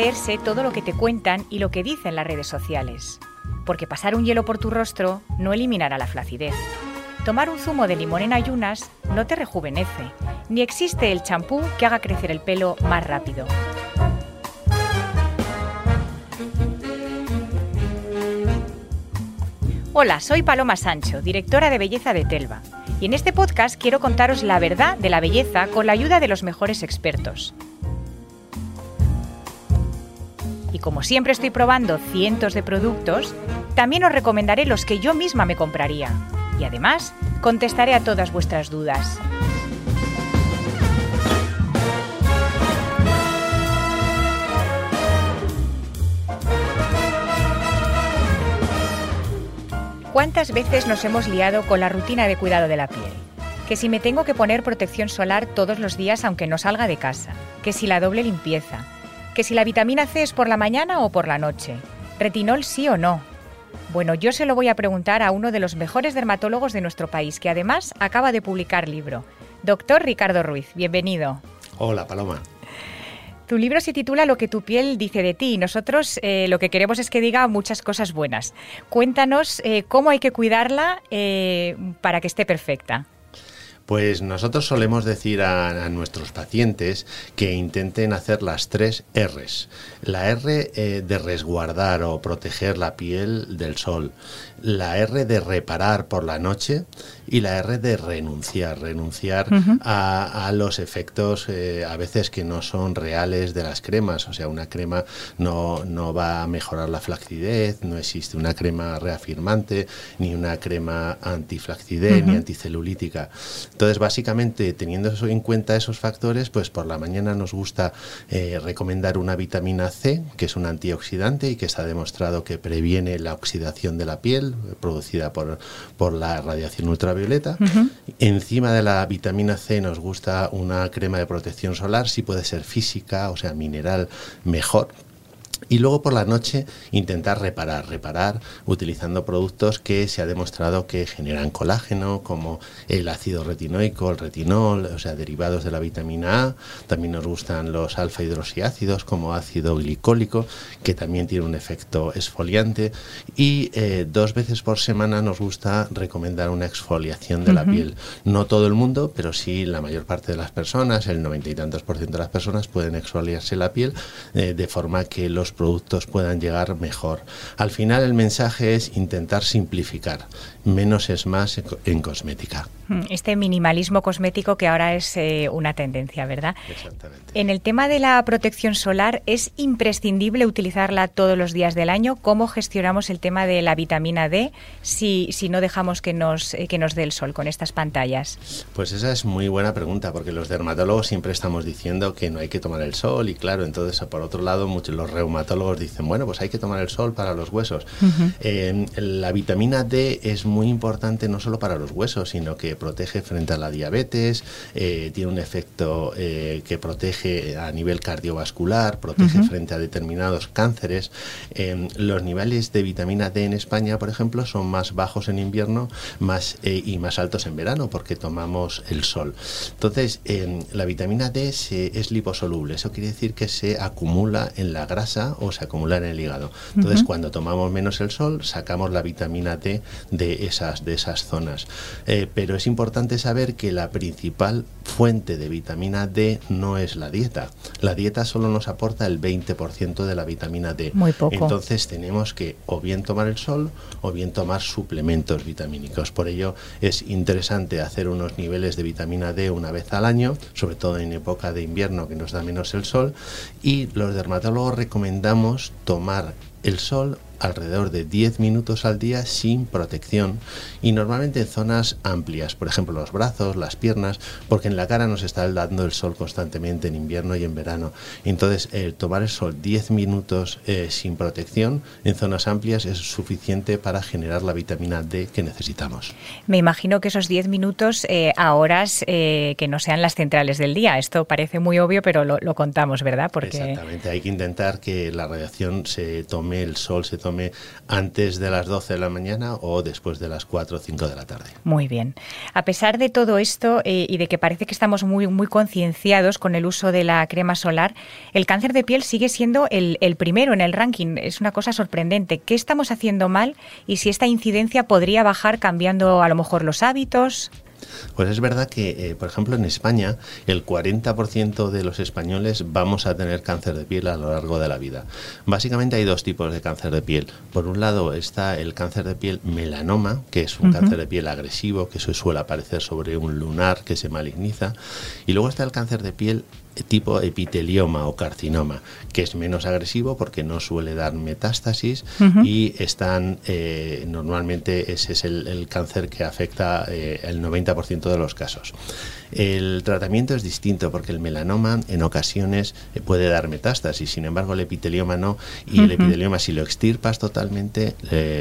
Creerse todo lo que te cuentan y lo que dicen las redes sociales, porque pasar un hielo por tu rostro no eliminará la flacidez. Tomar un zumo de limón en ayunas no te rejuvenece, ni existe el champú que haga crecer el pelo más rápido. Hola, soy Paloma Sancho, directora de belleza de Telva, y en este podcast quiero contaros la verdad de la belleza con la ayuda de los mejores expertos. Como siempre estoy probando cientos de productos, también os recomendaré los que yo misma me compraría. Y además, contestaré a todas vuestras dudas. ¿Cuántas veces nos hemos liado con la rutina de cuidado de la piel? Que si me tengo que poner protección solar todos los días aunque no salga de casa, que si la doble limpieza, que si la vitamina C es por la mañana o por la noche, retinol sí o no. Bueno, yo se lo voy a preguntar a uno de los mejores dermatólogos de nuestro país, que además acaba de publicar libro. Doctor Ricardo Ruiz, bienvenido. Hola, Paloma. Tu libro se titula Lo que tu piel dice de ti y nosotros eh, lo que queremos es que diga muchas cosas buenas. Cuéntanos eh, cómo hay que cuidarla eh, para que esté perfecta. Pues nosotros solemos decir a, nuestros pacientes que intenten hacer las tres R's. La R eh, de resguardar o proteger la piel del sol, la R de reparar por la noche y la R de renunciar, renunciar uh -huh. a, a, los efectos eh, a veces que no son reales de las cremas. O sea, una crema no, no va a mejorar la flacidez, no existe una crema reafirmante, ni una crema antiflacidez, uh -huh. ni anticelulítica. Entonces, básicamente, teniendo en cuenta esos factores, pues por la mañana nos gusta eh, recomendar una vitamina C, que es un antioxidante y que está demostrado que previene la oxidación de la piel producida por, por la radiación ultravioleta. Uh -huh. Encima de la vitamina C nos gusta una crema de protección solar, si puede ser física, o sea, mineral, mejor, y luego por la noche intentar reparar, reparar utilizando productos que se ha demostrado que generan colágeno, como el ácido retinoico, el retinol, o sea, derivados de la vitamina A. También nos gustan los alfa hidroxiácidos como ácido glicólico, que también tiene un efecto exfoliante. Y eh, dos veces por semana nos gusta recomendar una exfoliación de uh -huh. la piel. No todo el mundo, pero sí la mayor parte de las personas, el noventa y tantos por ciento de las personas pueden exfoliarse la piel eh, de forma que los productos puedan llegar mejor. Al final el mensaje es intentar simplificar. Menos es más en cosmética. Este minimalismo cosmético que ahora es eh, una tendencia, ¿verdad? Exactamente. En el tema de la protección solar, ¿es imprescindible utilizarla todos los días del año? ¿Cómo gestionamos el tema de la vitamina D si, si no dejamos que nos, eh, que nos dé el sol con estas pantallas? Pues esa es muy buena pregunta, porque los dermatólogos siempre estamos diciendo que no hay que tomar el sol y claro, entonces por otro lado muchos los reumatólogos dicen, bueno, pues hay que tomar el sol para los huesos. Uh -huh. eh, la vitamina D es muy importante no solo para los huesos, sino que protege frente a la diabetes, eh, tiene un efecto eh, que protege a nivel cardiovascular, protege uh -huh. frente a determinados cánceres. Eh, los niveles de vitamina D en España, por ejemplo, son más bajos en invierno más, eh, y más altos en verano porque tomamos el sol. Entonces, la vitamina D se, es liposoluble, eso quiere decir que se acumula en la grasa o se acumula en el hígado. Entonces, uh -huh. cuando tomamos menos el sol, sacamos la vitamina D de esas, de esas zonas. Eh, pero es importante saber que la principal fuente de vitamina D no es la dieta. La dieta solo nos aporta el 20% de la vitamina D. Muy poco. Entonces tenemos que o bien tomar el sol o bien tomar suplementos vitamínicos. Por ello es interesante hacer unos niveles de vitamina D una vez al año, sobre todo en época de invierno que nos da menos el sol. Y los dermatólogos recomendamos tomar el sol alrededor de 10 minutos al día sin protección y normalmente en zonas amplias, por ejemplo los brazos, las piernas, porque en la cara nos está dando el sol constantemente en invierno y en verano. Entonces, el tomar el sol 10 minutos eh, sin protección en zonas amplias es suficiente para generar la vitamina D que necesitamos. Me imagino que esos 10 minutos eh, a horas eh, que no sean las centrales del día. Esto parece muy obvio, pero lo, lo contamos, ¿verdad? Porque... Exactamente, hay que intentar que la radiación se tome, el sol se tome antes de las 12 de la mañana o después de las 4 o 5 de la tarde. Muy bien. A pesar de todo esto eh, y de que parece que estamos muy, muy concienciados con el uso de la crema solar, el cáncer de piel sigue siendo el, el primero en el ranking. Es una cosa sorprendente. ¿Qué estamos haciendo mal y si esta incidencia podría bajar cambiando a lo mejor los hábitos? Pues es verdad que, eh, por ejemplo, en España el 40% de los españoles vamos a tener cáncer de piel a lo largo de la vida. Básicamente hay dos tipos de cáncer de piel. Por un lado está el cáncer de piel melanoma, que es un cáncer de piel agresivo, que suele aparecer sobre un lunar que se maligniza. Y luego está el cáncer de piel tipo epitelioma o carcinoma, que es menos agresivo porque no suele dar metástasis y están eh, normalmente ese es el, cáncer que afecta eh, el 90% de los casos. El tratamiento es distinto porque el melanoma en ocasiones eh, puede dar metástasis, sin embargo el epitelioma no, y el epitelioma si lo extirpas totalmente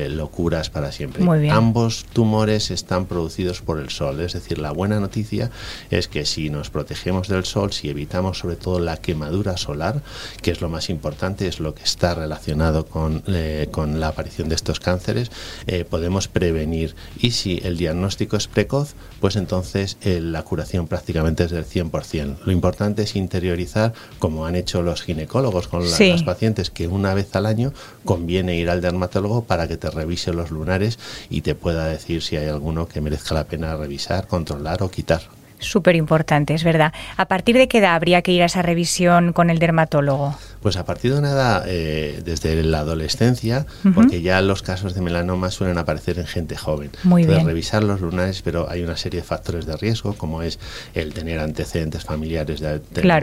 lo curas para siempre. Ambos tumores están producidos por el sol, es decir, la buena noticia es que si nos protegemos del sol, si evitamos sobre todo la quemadura solar, que es lo más importante, es lo que está relacionado con, eh, con la aparición de estos cánceres, eh, podemos prevenir. Y si el diagnóstico es precoz, pues entonces la curación prácticamente es del 100%. Lo importante es interiorizar, como han hecho los ginecólogos con las pacientes, que una vez al año conviene ir al dermatólogo para que te revise los lunares y te pueda decir si hay alguno que merezca la pena revisar, controlar o quitar. Súper importante, es verdad. ¿A partir de qué edad habría que ir a esa revisión con el dermatólogo? Pues a partir de una edad, eh, desde la adolescencia, porque ya los casos de melanoma suelen aparecer en gente joven. Muy Entonces, revisar los lunares, pero hay una serie de factores de riesgo, como es el tener antecedentes familiares de,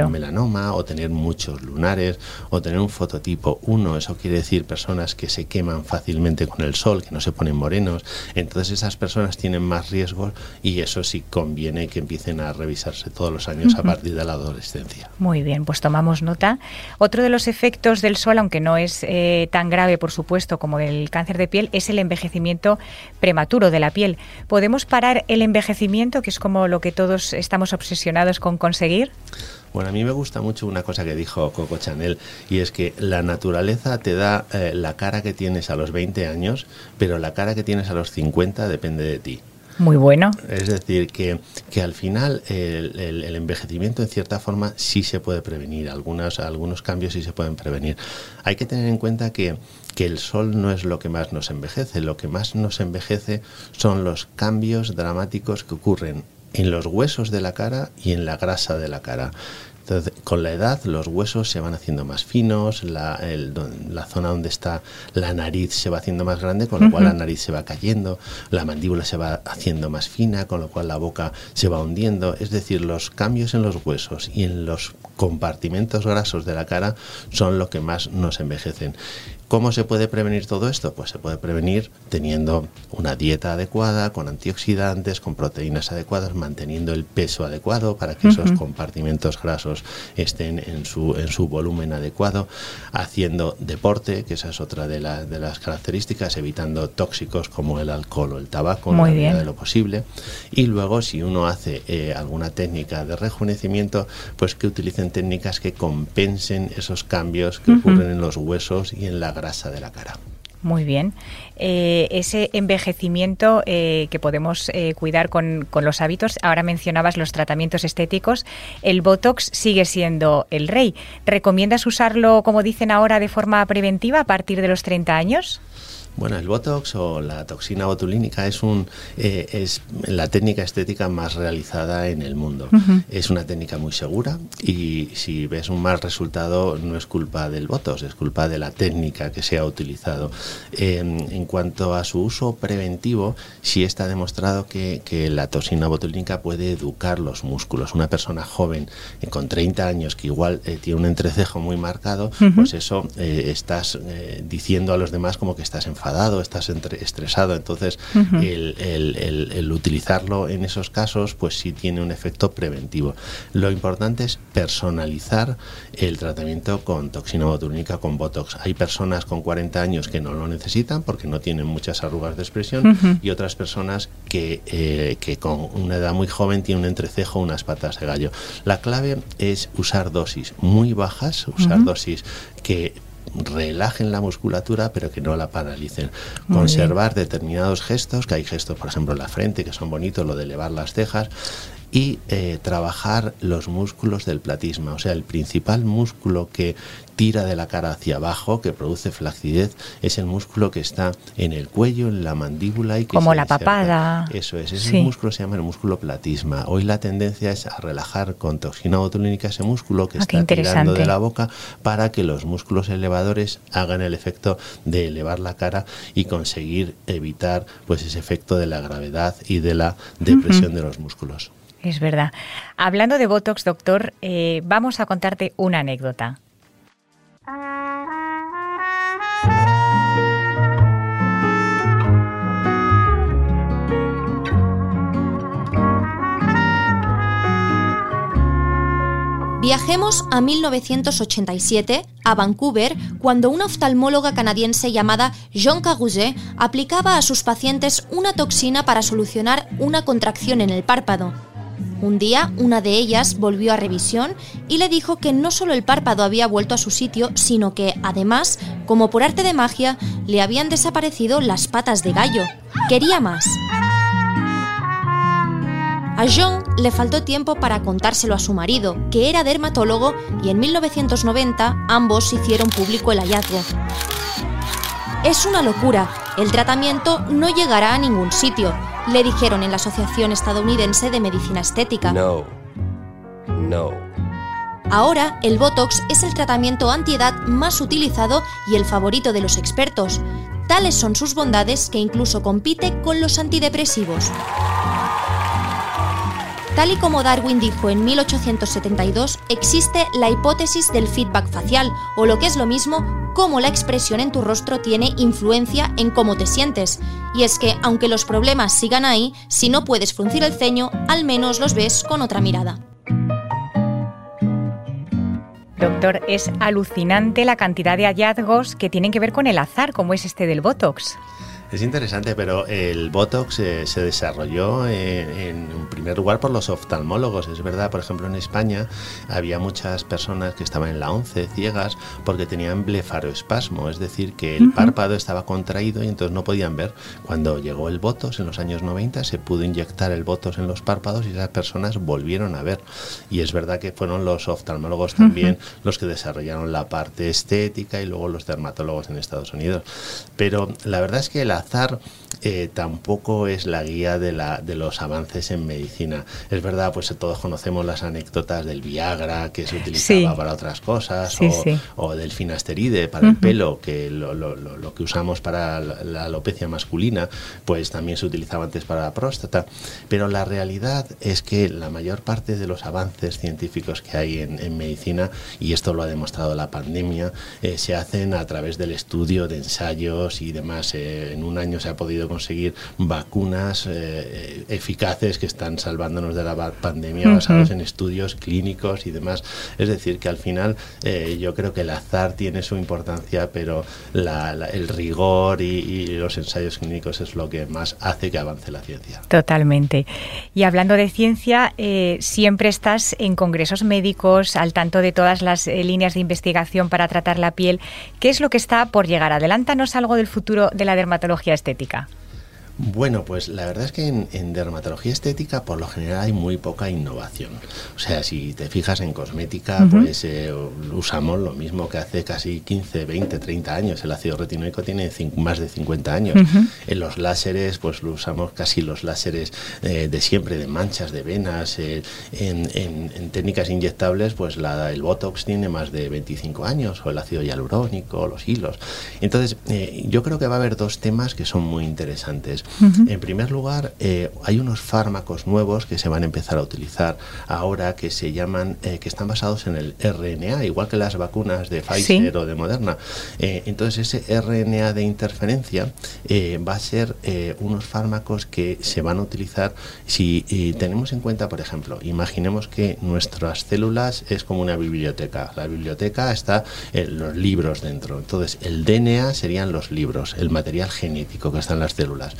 melanoma, o tener muchos lunares, o tener un fototipo 1, eso quiere decir personas que se queman fácilmente con el sol, que no se ponen morenos. Entonces esas personas tienen más riesgos y eso sí conviene que empiecen a revisarse todos los años a partir de la adolescencia. Muy bien, pues tomamos nota. Otro de los efectos del sol, aunque no es eh, tan grave, por supuesto, como el cáncer de piel, es el envejecimiento prematuro de la piel. ¿Podemos parar el envejecimiento, que es como lo que todos estamos obsesionados con conseguir? Bueno, a mí me gusta mucho una cosa que dijo Coco Chanel y es que la naturaleza te da eh, la cara que tienes a los 20 años, pero la cara que tienes a los 50 depende de ti. Muy bueno. Es decir, que, que al final el, el, envejecimiento en cierta forma sí se puede prevenir, algunos, algunos cambios sí se pueden prevenir. Hay que tener en cuenta que, que el sol no es lo que más nos envejece, lo que más nos envejece son los cambios dramáticos que ocurren en los huesos de la cara y en la grasa de la cara. Entonces, con la edad los huesos se van haciendo más finos, la, la, zona donde está la nariz se va haciendo más grande, con lo cual la nariz se va cayendo, la mandíbula se va haciendo más fina, con lo cual la boca se va hundiendo. Es decir, los cambios en los huesos y en los compartimentos grasos de la cara son lo que más nos envejecen. ¿Cómo se puede prevenir todo esto? Pues se puede prevenir teniendo una dieta adecuada, con antioxidantes, con proteínas adecuadas, manteniendo el peso adecuado para que esos compartimentos grasos estén en su, en su volumen adecuado, haciendo deporte, que esa es otra de, de las características, evitando tóxicos como el alcohol o el tabaco en la medida de lo posible. Y luego, si uno hace eh, alguna técnica de rejuvenecimiento, pues que utilicen técnicas que compensen esos cambios que ocurren en los huesos y en la grasa de la cara. Muy bien. Eh, ese envejecimiento eh, que podemos eh, cuidar con, con, los hábitos, ahora mencionabas los tratamientos estéticos, el Botox sigue siendo el rey. ¿Recomiendas usarlo, como dicen ahora, de forma preventiva a partir de los 30 años? Bueno, el Botox o la toxina botulínica es, un, eh, es la técnica estética más realizada en el mundo. Es una técnica muy segura y si ves un mal resultado no es culpa del Botox, es culpa de la técnica que se ha utilizado. en cuanto a su uso preventivo, sí está demostrado que, la toxina botulínica puede educar los músculos. Una persona joven eh, con 30 años que igual eh, tiene un entrecejo muy marcado, pues eso estás diciendo a los demás como que estás enfadado estás estresado. Entonces, el, utilizarlo en esos casos, pues sí tiene un efecto preventivo. Lo importante es personalizar el tratamiento con toxina botulínica, con Botox. Hay personas con 40 años que no lo necesitan porque no tienen muchas arrugas de expresión y otras personas que, eh, que con una edad muy joven tienen un entrecejo, unas patas de gallo. La clave es usar dosis muy bajas, usar dosis que relajen la musculatura, pero que no la paralicen. Conservar determinados gestos, que hay gestos, por ejemplo, en la frente, que son bonitos, lo de elevar las cejas, y eh, trabajar los músculos del platisma. O sea, el principal músculo que tira de la cara hacia abajo, que produce flacidez, es el músculo que está en el cuello, en la mandíbula y que Como la papada. Eso es, ese músculo se llama el músculo platisma. Hoy la tendencia es a relajar con toxina botulínica ese músculo que ah, está tirando de la boca para que los músculos elevadores hagan el efecto de elevar la cara y conseguir evitar pues ese efecto de la gravedad y de la depresión de los músculos. Es verdad. Hablando de Botox, doctor, eh, vamos a contarte una anécdota. Viajemos a 1987, a Vancouver, cuando una oftalmóloga canadiense llamada Jean Carouget aplicaba a sus pacientes una toxina para solucionar una contracción en el párpado. Un día, una de ellas volvió a revisión y le dijo que no solo el párpado había vuelto a su sitio, sino que, además, como por arte de magia, le habían desaparecido las patas de gallo. Quería más. A John le faltó tiempo para contárselo a su marido, que era dermatólogo, y en 1990 ambos hicieron público el hallazgo. Es una locura, el tratamiento no llegará a ningún sitio, le dijeron en la Asociación Estadounidense de Medicina Estética. No. No. Ahora, el Botox es el tratamiento antiedad más utilizado y el favorito de los expertos. Tales son sus bondades que incluso compite con los antidepresivos. Tal y como Darwin dijo en 1872, existe la hipótesis del feedback facial, o lo que es lo mismo, cómo la expresión en tu rostro tiene influencia en cómo te sientes. Y es que, aunque los problemas sigan ahí, si no puedes fruncir el ceño, al menos los ves con otra mirada. Doctor, es alucinante la cantidad de hallazgos que tienen que ver con el azar, como es este del Botox. Es interesante, pero el Botox eh, se desarrolló en, primer lugar por los oftalmólogos. Es verdad, por ejemplo, en España había muchas personas que estaban en la once ciegas porque tenían blefaroespasmo, es decir, que el párpado estaba contraído y entonces no podían ver. Cuando llegó el Botox en los años 90 se pudo inyectar el Botox en los párpados y esas personas volvieron a ver. Y es verdad que fueron los oftalmólogos también los que desarrollaron la parte estética y luego los dermatólogos en Estados Unidos. Pero la verdad es que la azar eh, tampoco es la guía de, la, de los avances en medicina. Es verdad, pues todos conocemos las anécdotas del Viagra, que se utilizaba para otras cosas, o, del finasteride para el pelo, que lo, lo, lo, que usamos para la, alopecia masculina, pues también se utilizaba antes para la próstata. Pero la realidad es que la mayor parte de los avances científicos que hay en, medicina, y esto lo ha demostrado la pandemia, eh, se hacen a través del estudio de ensayos y demás. Eh, en un año se ha podido conseguir vacunas eh, eficaces que están salvándonos de la pandemia basados en estudios clínicos y demás. Es decir, que al final eh, yo creo que el azar tiene su importancia, pero el rigor y, los ensayos clínicos es lo que más hace que avance la ciencia. Totalmente. Y hablando de ciencia, eh, siempre estás en congresos médicos, al tanto de todas las líneas de investigación para tratar la piel. ¿Qué es lo que está por llegar? Adelántanos algo del futuro de la dermatología estética. Bueno, pues la verdad es que en, dermatología estética por lo general hay muy poca innovación. O sea, si te fijas en cosmética, pues eh, usamos lo mismo que hace casi 15, 20, 30 años. El ácido retinoico tiene más de 50 años. En los láseres, pues lo usamos casi los láseres eh, de siempre, de manchas, de venas. Eh, en, técnicas inyectables, pues la, el Botox tiene más de 25 años, o el ácido hialurónico, los hilos. Entonces, yo creo que va a haber dos temas que son muy interesantes. En primer lugar, eh, hay unos fármacos nuevos que se van a empezar a utilizar ahora que se llaman, eh, que están basados en el RNA, igual que las vacunas de Pfizer o de Moderna. Eh, entonces, ese RNA de interferencia va a ser unos fármacos que se van a utilizar si tenemos en cuenta, por ejemplo, imaginemos que nuestras células es como una biblioteca. La biblioteca está en los libros dentro. Entonces, el DNA serían los libros, el material genético que está en las células.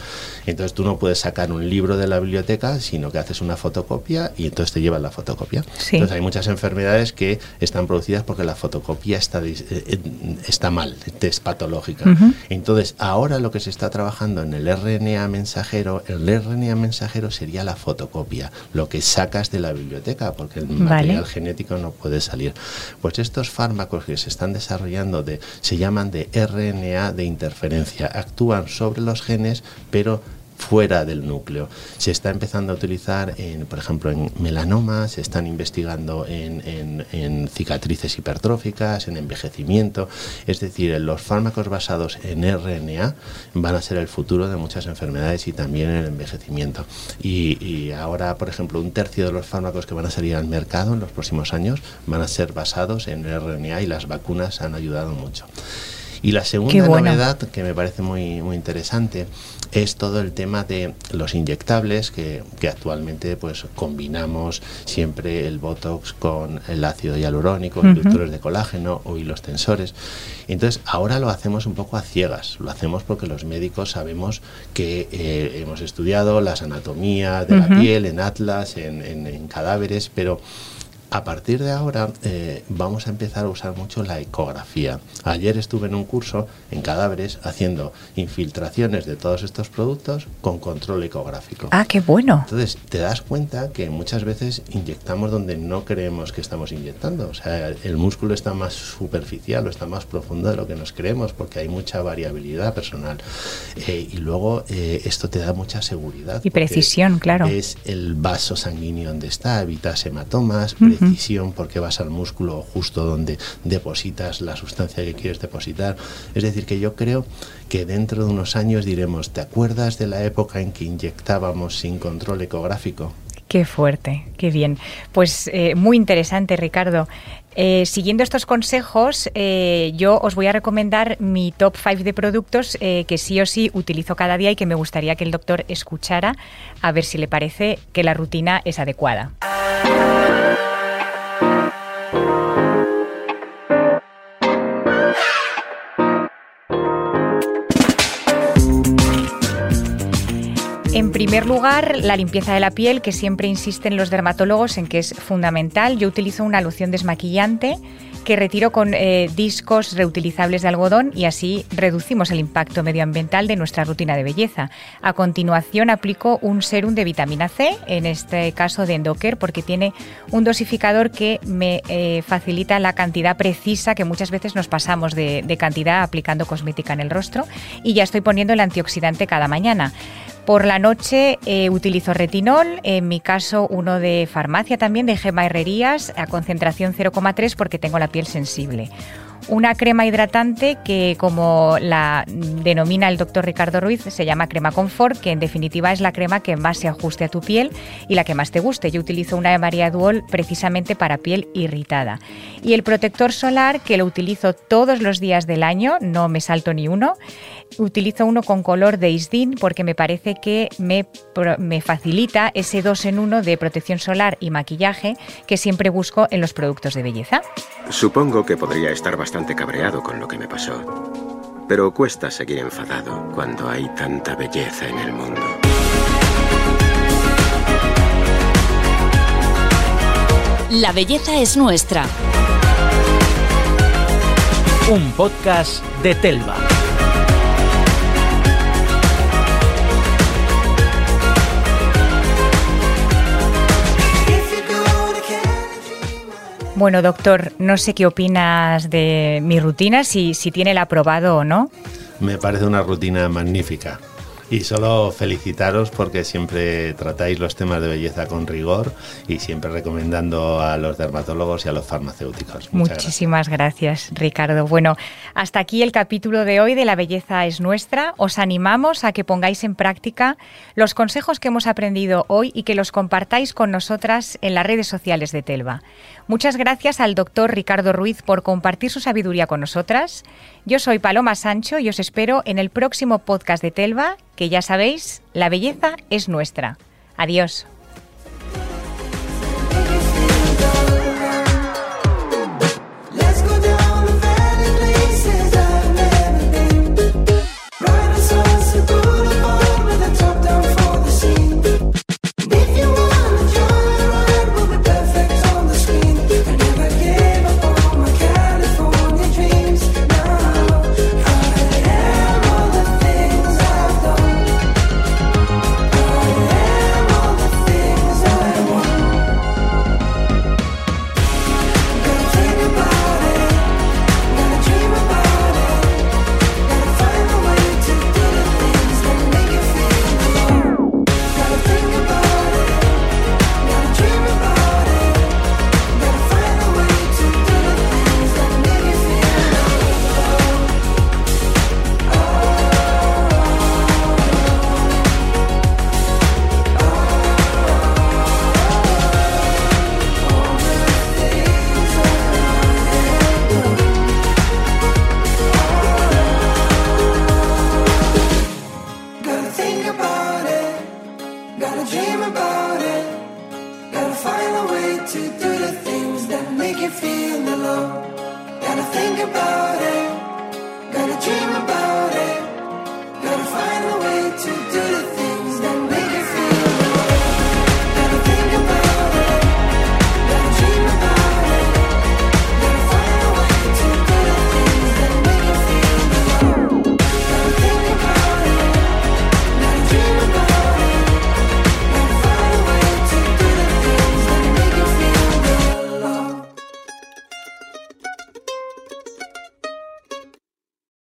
Entonces tú no puedes sacar un libro de la biblioteca, sino que haces una fotocopia y entonces te llevan la fotocopia. Entonces hay muchas enfermedades que están producidas porque la fotocopia está, eh, eh, está mal, es patológica. Entonces ahora lo que se está trabajando en el RNA mensajero, el RNA mensajero sería la fotocopia, lo que sacas de la biblioteca, porque el material genético no puede salir. Pues estos fármacos que se están desarrollando de, se llaman de RNA de interferencia, actúan sobre los genes, pero fuera del núcleo. Se está empezando a utilizar, en, por ejemplo, en melanoma, se están investigando en, en, cicatrices hipertróficas, en envejecimiento. Es decir, los fármacos basados en RNA van a ser el futuro de muchas enfermedades y también en el envejecimiento. Y, y, ahora, por ejemplo, un tercio de los fármacos que van a salir al mercado en los próximos años van a ser basados en RNA y las vacunas han ayudado mucho. Y la segunda novedad que me parece muy, muy interesante es todo el tema de los inyectables que, que, actualmente pues combinamos siempre el Botox con el ácido hialurónico, inductores de colágeno o hilos tensores. Entonces ahora lo hacemos un poco a ciegas, lo hacemos porque los médicos sabemos que eh, hemos estudiado las anatomías de la piel en atlas, en, en cadáveres, pero a partir de ahora eh, vamos a empezar a usar mucho la ecografía. Ayer estuve en un curso en cadáveres haciendo infiltraciones de todos estos productos con control ecográfico. Ah, qué bueno. Entonces te das cuenta que muchas veces inyectamos donde no creemos que estamos inyectando. O sea, el músculo está más superficial o está más profundo de lo que nos creemos porque hay mucha variabilidad personal. Eh, y luego eh, esto te da mucha seguridad. Y precisión, claro. Es el vaso sanguíneo donde está, evitas hematomas porque vas al músculo justo donde depositas la sustancia que quieres depositar. Es decir, que yo creo que dentro de unos años diremos, ¿te acuerdas de la época en que inyectábamos sin control ecográfico? Qué fuerte, qué bien. Pues eh, muy interesante, Ricardo. Eh, siguiendo estos consejos, eh, yo os voy a recomendar mi top 5 de productos que sí o sí utilizo cada día y que me gustaría que el doctor escuchara a ver si le parece que la rutina es adecuada. En primer lugar, la limpieza de la piel, que siempre insisten los dermatólogos en que es fundamental. Yo utilizo una loción desmaquillante que retiro con eh, discos reutilizables de algodón y así reducimos el impacto medioambiental de nuestra rutina de belleza. A continuación aplico un serum de vitamina C, en este caso de Endoker, porque tiene un dosificador que me eh, facilita la cantidad precisa que muchas veces nos pasamos de, de cantidad aplicando cosmética en el rostro y ya estoy poniendo el antioxidante cada mañana. Por la noche eh, utilizo retinol, en mi caso uno de farmacia también, de Gema Herrerías, a concentración 0,3 porque tengo la piel sensible una crema hidratante que, como la denomina el doctor Ricardo Ruiz, se llama crema confort, que en definitiva es la crema que más se ajuste a tu piel y la que más te guste. Yo utilizo una de María Duol precisamente para piel irritada. Y el protector solar, que lo utilizo todos los días del año, no me salto ni uno. Utilizo uno con color de Isdin porque me parece que me, me facilita ese dos en uno de protección solar y maquillaje que siempre busco en los productos de belleza. Supongo que podría estar bastante cabreado con lo que me pasó. Pero cuesta seguir enfadado cuando hay tanta belleza en el mundo. La belleza es nuestra. Un podcast de Telva. Bueno, doctor, no sé qué opinas de mi rutina, si, si tiene el aprobado o no. Me parece una rutina magnífica. Y solo felicitaros porque siempre tratáis los temas de belleza con rigor y siempre recomendando a los dermatólogos y a los farmacéuticos. Muchísimas gracias. Ricardo. Bueno, hasta aquí el capítulo de hoy de La belleza es nuestra. Os animamos a que pongáis en práctica los consejos que hemos aprendido hoy y que los compartáis con nosotras en las redes sociales de Telva. Muchas gracias al doctor Ricardo Ruiz por compartir su sabiduría con nosotras. Yo soy Paloma Sancho y os espero en el próximo podcast de Telva, que ya sabéis, la belleza es nuestra. Adiós. dream about it. Gotta find a way to do the things that make you feel alone. Gotta think about